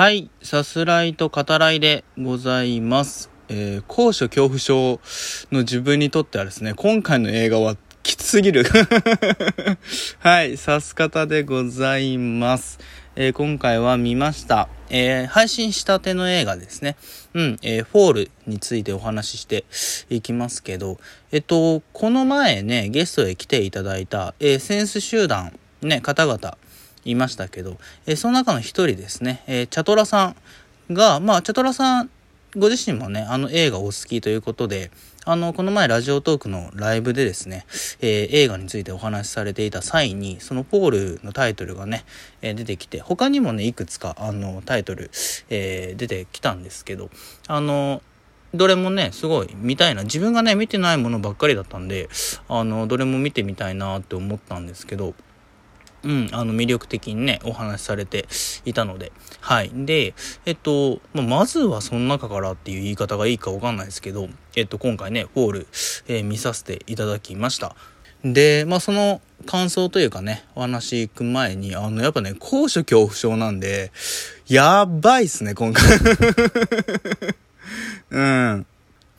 はい、さすらいと語らいでございます。えー、高所恐怖症の自分にとってはですね、今回の映画はきつすぎる。はい、さす方でございます。えー今回は見ました。えー配信したての映画ですね。うん、えーフォールについてお話ししていきますけど、えっと、この前ね、ゲストへ来ていただいた、えーセンス集団、ね、方々、いましたけど、えーその中の一人ですね、えーチャトラさんが、まあ、チャトラさん、ご自身もね、あの映画お好きということで、あの、この前ラジオトークのライブでですね、えー映画についてお話しされていた際に、そのポールのタイトルがね、えー出てきて、他にもね、いくつか、あの、タイトル、えー出てきたんですけど、あの、どれもね、すごい見たいな。自分がね、見てないものばっかりだったんで、あの、どれも見てみたいなって思ったんですけど、うん、あの、魅力的にね、お話しされていたので。はい。で、えっと、まあまずはその中からっていう言い方がいいかわかんないですけど、えっと、今回ね、フォール、えー見させていただきました。で、まあ、その感想というかね、お話行く前に、あの、やっぱね、高所恐怖症なんで、やばいっすね、今回。うん。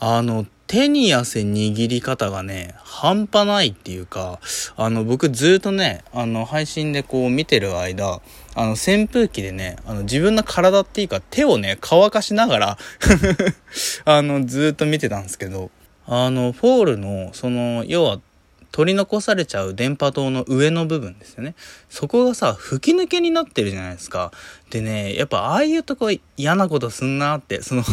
あの、手に汗握り方がね、半端ないっていうか、あの、僕ずっとね、あの、配信でこう見てる間、あの、扇風機でね、あの、自分の体っていうか手をね、乾かしながら、あの、ずっと見てたんですけど、あの、フォールの、その、要は、取り残されちゃう電波塔の上の部分ですよね。そこがさ、吹き抜けになってるじゃないですか。でね、やっぱああいうとこ嫌なことすんなって、その、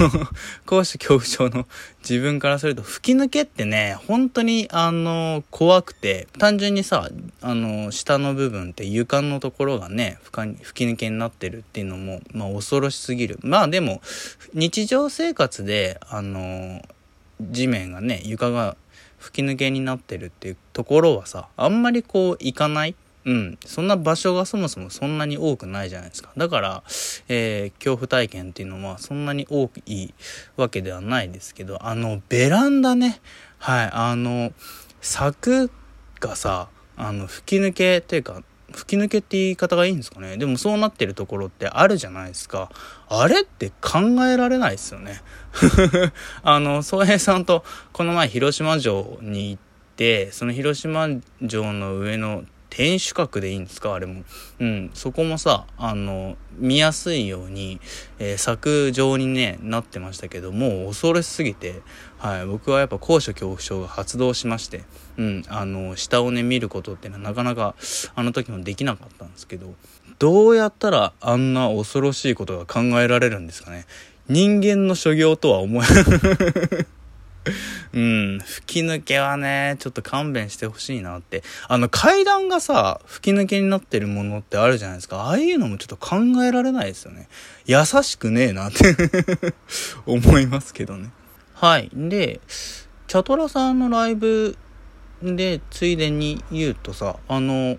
高所恐怖症の自分からすると、吹き抜けってね、本当にあの、怖くて、単純にさ、あの、下の部分って床のところがね、吹か吹き抜けになってるっていうのも、まあ恐ろしすぎる。まあでも、日常生活で、あの、地面がね床が吹き抜けになってるっていうところはさあんまりこう行かない。うん。そんな場所がそもそもそんなに多くないじゃないですか。だから、えー恐怖体験っていうのはそんなに多いわけではないですけどあのベランダね。はい。あの柵がさあの吹き抜けっていうか吹き抜けって言い方がいいんですかね。でもそうなってるところってあるじゃないですか。あれって考えられないですよね。あの宗平さんとこの前広島城に行ってその広島城の上の天守閣でいいんですか？あれも。うん。そこもさあの見やすいように、えー柵状にねなってましたけどもう恐ろしすぎてはい僕はやっぱ高所恐怖症が発動しましてうんあの下をね見ることってのはなかなかあの時もできなかったんですけどどうやったらあんな恐ろしいことが考えられるんですかね人間の所業とは思えうん、吹き抜けはね、ちょっと勘弁してほしいなって。あの階段がさ、吹き抜けになってるものってあるじゃないですか。ああいうのもちょっと考えられないですよね。優しくねえなって 思いますけどね。はい。で、チャトラさんのライブで、ついでに言うとさ、あの、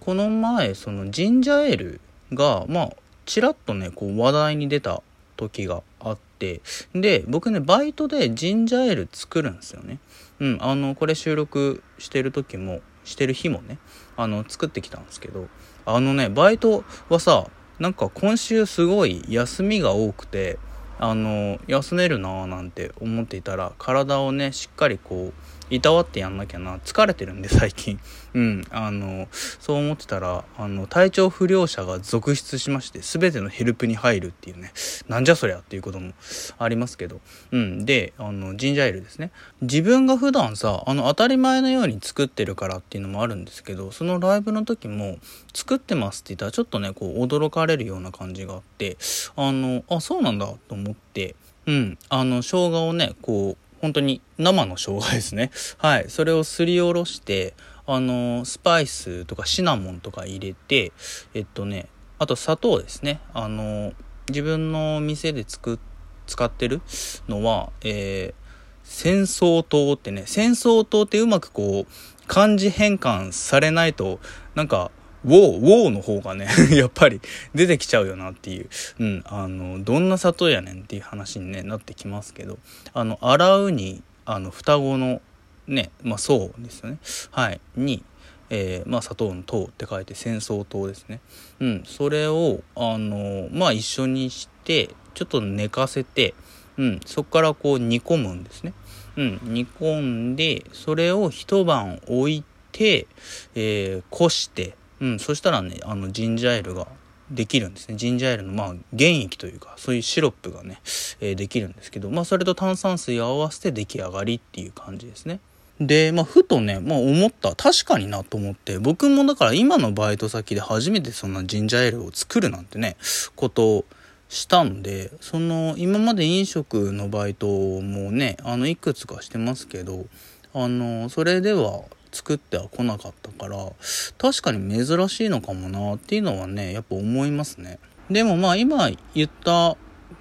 この前、そのジンジャーエールが、まあ、ちらっとね、こう話題に出た時があって、で、僕ね、バイトでジンジャーエール作るんですよね。うん、あの、これ収録してる時も、してる日もね、あの、作ってきたんですけど、あのね、バイトはさ、なんか今週すごい休みが多くて、あの、休めるなーなんて思っていたら、体をね、しっかりこう、いたわってやんなきゃな。疲れてるんで、最近。うん。あの、そう思ってたら、あの、体調不良者が続出しまして、すべてのヘルプに入るっていうね、なんじゃそりゃっていうこともありますけど。うん。で、あの、ジンジャーエールですね。自分が普段さ、あの、当たり前のように作ってるからっていうのもあるんですけど、そのライブの時も、作ってますって言ったら、ちょっとね、こう、驚かれるような感じがあって、あの、あ、そうなんだと思って、うん。あの、生姜をね、こう、本当に生の生姜ですね。はい。それをすりおろして、あの、スパイスとかシナモンとか入れて、えっとね、あと砂糖ですね。あの、自分の店で作っ使ってるのは、えー、戦争糖ってね、戦争糖ってうまくこう、漢字変換されないと、なんか、ウォー、ウォーの方がね、やっぱり出てきちゃうよなっていう、うん、あの、どんな砂糖やねんっていう話に、ね、なってきますけど、あの、洗うに、あの、双子の、ね、まあ、そうですよね。はい。に、えー、まあ、砂糖の糖って書いて戦争糖ですね。うん、それを、あのまあ、一緒にして、ちょっと寝かせて、うん、そこからこう煮込むんですね。うん、煮込んで、それを一晩置いて、えー、こして、うん、そしたらね、あの、ジンジャーエールができるんですね。ジンジャーエールの、まあ、原液というか、そういうシロップがね、えー、できるんですけど、まあ、それと炭酸水を合わせて出来上がりっていう感じですね。で、まあ、ふとね、まあ、思った。確かになと思って、僕もだから今のバイト先で初めてそんなジンジャーエールを作るなんてね、ことをしたんで、その、今まで飲食のバイトもね、あの、いくつかしてますけど、あの、それでは作っては来なかったから、確かに珍しいのかもなっていうのはね、やっぱ思いますね。でもまあ今言った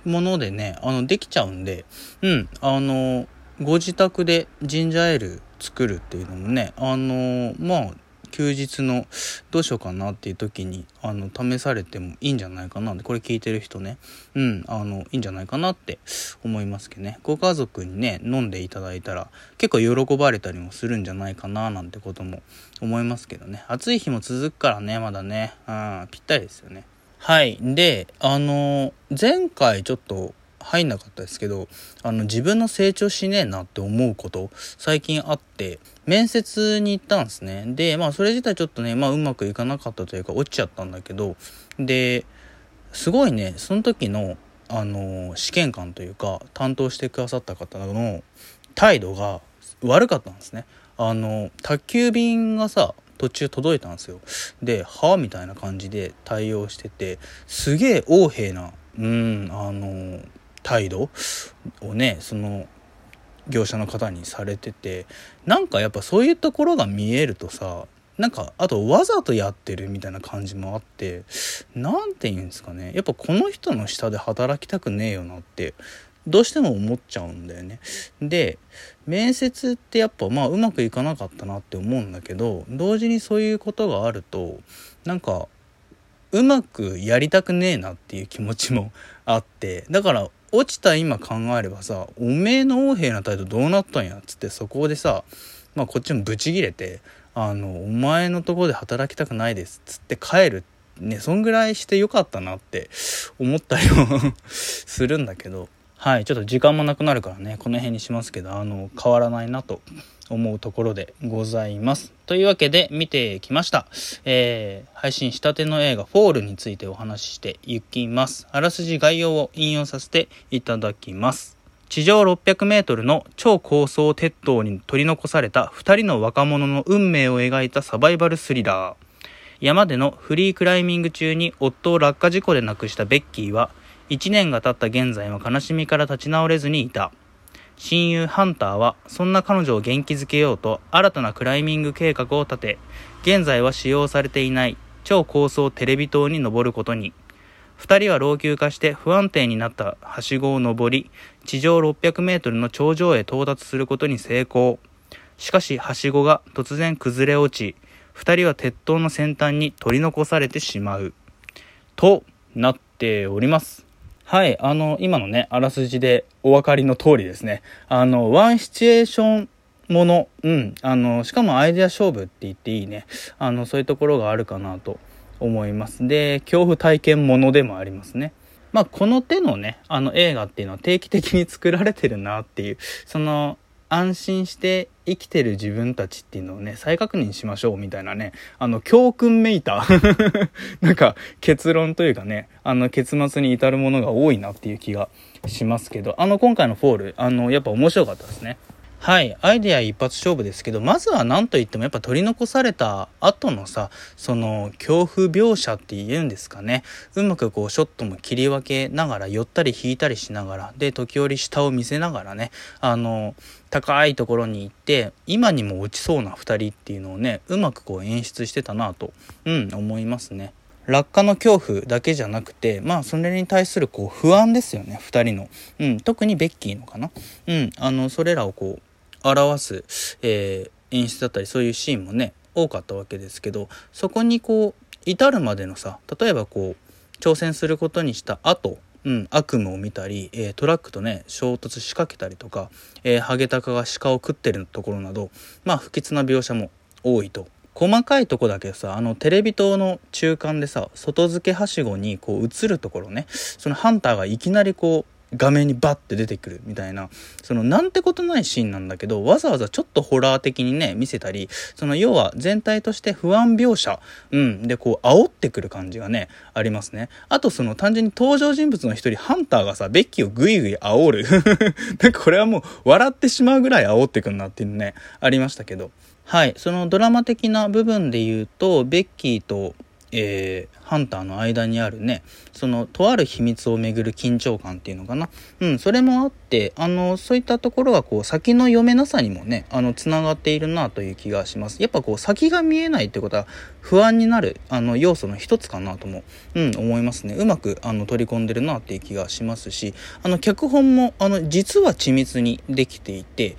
ものでね、あの、できちゃうんで、うん、あの、ご自宅でジンジャーエール作るっていうのもね、あの、まあ、休日のどうしようかなっていう時にあの試されてもいいんじゃないかなってこれ聞いてる人ね。うんあのいいんじゃないかなって思いますけどね。ご家族にね飲んでいただいたら結構喜ばれたりもするんじゃないかななんてことも思いますけどね。暑い日も続くからねまだね。うんぴったりですよね。はい。であの前回ちょっと入んなかったですけどあの自分の成長しねえなって思うこと最近あって面接に行ったんですねでまあそれ自体ちょっとねまあうまくいかなかったというか落ちちゃったんだけどですごいねその時のあの試験官というか担当してくださった方の態度が悪かったんですねあの宅急便がさ途中届いたんですよで「はあ?」みたいな感じで対応しててすげえ横柄なうんあの態度をねその業者の方にされててなんかやっぱそういうところが見えるとさなんかあとわざとやってるみたいな感じもあって何て言うんですかねやっぱこの人の下で働きたくねえよなってどうしても思っちゃうんだよね。で面接ってやっぱまあうまくいかなかったなって思うんだけど同時にそういうことがあるとなんかうまくやりたくねえなっていう気持ちもあってだから落ちた今考えればさおめえの横柄な態度どうなったんや？っつってそこでさまあこっちもブチギレてあのお前のとこで働きたくないです。っつって帰る。ねそんぐらいしてよかったなって思ったりも するんだけど。はいちょっと時間もなくなるからねこの辺にしますけどあの変わらないなと思うところでございます。というわけで見てきました。えー、配信したての映画フォールについてお話ししていきます。あらすじ概要を引用させていただきます。地上600メートルの超高層鉄塔に取り残された2人の若者の運命を描いたサバイバルスリラー。山でのフリークライミング中に夫を落下事故で亡くしたベッキーは、1年が経った現在も悲しみから立ち直れずにいた。親友ハンターはそんな彼女を元気づけようと新たなクライミング計画を立て現在は使用されていない超高層テレビ塔に登ることに。2人は老朽化して不安定になったはしごを登り地上600メートルの頂上へ到達することに成功。しかしはしごが突然崩れ落ち2人は鉄塔の先端に取り残されてしまう。となっております。はい、あの、今のね、あらすじでお分かりの通りですね。あの、ワンシチュエーションもの、うん、あの、しかもアイデア勝負って言っていいね。あの、そういうところがあるかなと思います。で、恐怖体験ものでもありますね。まあ、この手のね、あの映画っていうのは定期的に作られてるなっていう、その、安心して生きてる自分たちっていうのをね、再確認しましょうみたいなね、あの、教訓めいたなんか結論というかね、あの、結末に至るものが多いなっていう気がしますけど、あの、今回のフォール、あの、やっぱ面白かったですね。はい。アイデア一発勝負ですけど、まずは何と言ってもやっぱ取り残された後のさ、その恐怖描写って言うんですかね。うまくこうショットも切り分けながら、寄ったり引いたりしながら、で、時折下を見せながらね、あの、高いところに行って、今にも落ちそうな2人っていうのをね、うまくこう演出してたなと、うん、思いますね。落下の恐怖だけじゃなくてまあそれに対するこう不安ですよね2人の、うん、特にベッキーのかな、うん、あのそれらをこう表す、えー、演出だったりそういうシーンもね多かったわけですけどそこにこう至るまでのさ例えばこう挑戦することにした後うん、悪夢を見たり、えー、トラックとね衝突しかけたりとか、えー、ハゲタカが鹿を食ってるところなどまあ不吉な描写も多いと。細かいとこだけさあのテレビ塔の中間でさ外付けはしごにこう映るところねそのハンターがいきなりこう画面にバッて出てくるみたいなそのなんてことないシーンなんだけどわざわざちょっとホラー的にね見せたりその要は全体として不安描写、うん、でこう煽ってくる感じがねありますね。あとその単純に登場人物の一人ハンターがさベッキーをグイグイ煽る。なんかこれはもう笑ってしまうぐらい煽ってくんなっていうのねありましたけど。はいそのドラマ的な部分で言うとベッキーとえー、ハンターの間にあるねそのとある秘密をめぐる緊張感っていうのかな。うんそれもあってあのそういったところがこう先の読めなさにもねあのつながっているなという気がします。やっぱこう先が見えないってことは不安になるあの要素の一つかなとも、うん、思いますね。うまくあの取り込んでるなっていう気がしますしあの脚本もあの実は緻密にできていて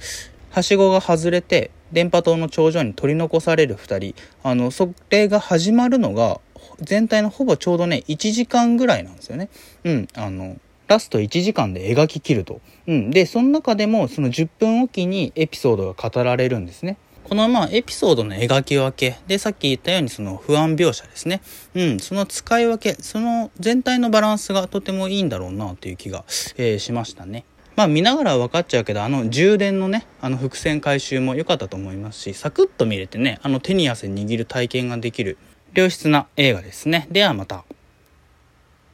はしごが外れて電波塔の頂上に取り残される2人あのそれが始まるのが全体のほぼちょうどね1時間ぐらいなんですよね。うんあのラスト1時間で描ききると。うん、でその中でもその10分おきにエピソードが語られるんですね。このまあエピソードの描き分けでさっき言ったようにその不安描写ですね。うん、その使い分け、その全体のバランスがとてもいいんだろうなという気が、えー、しましたね。まあ見ながら分かっちゃうけどあの充電のねあの伏線回収も良かったと思いますしサクッと見れてねあの手に汗握る体験ができる良質な映画ですね。ではまた。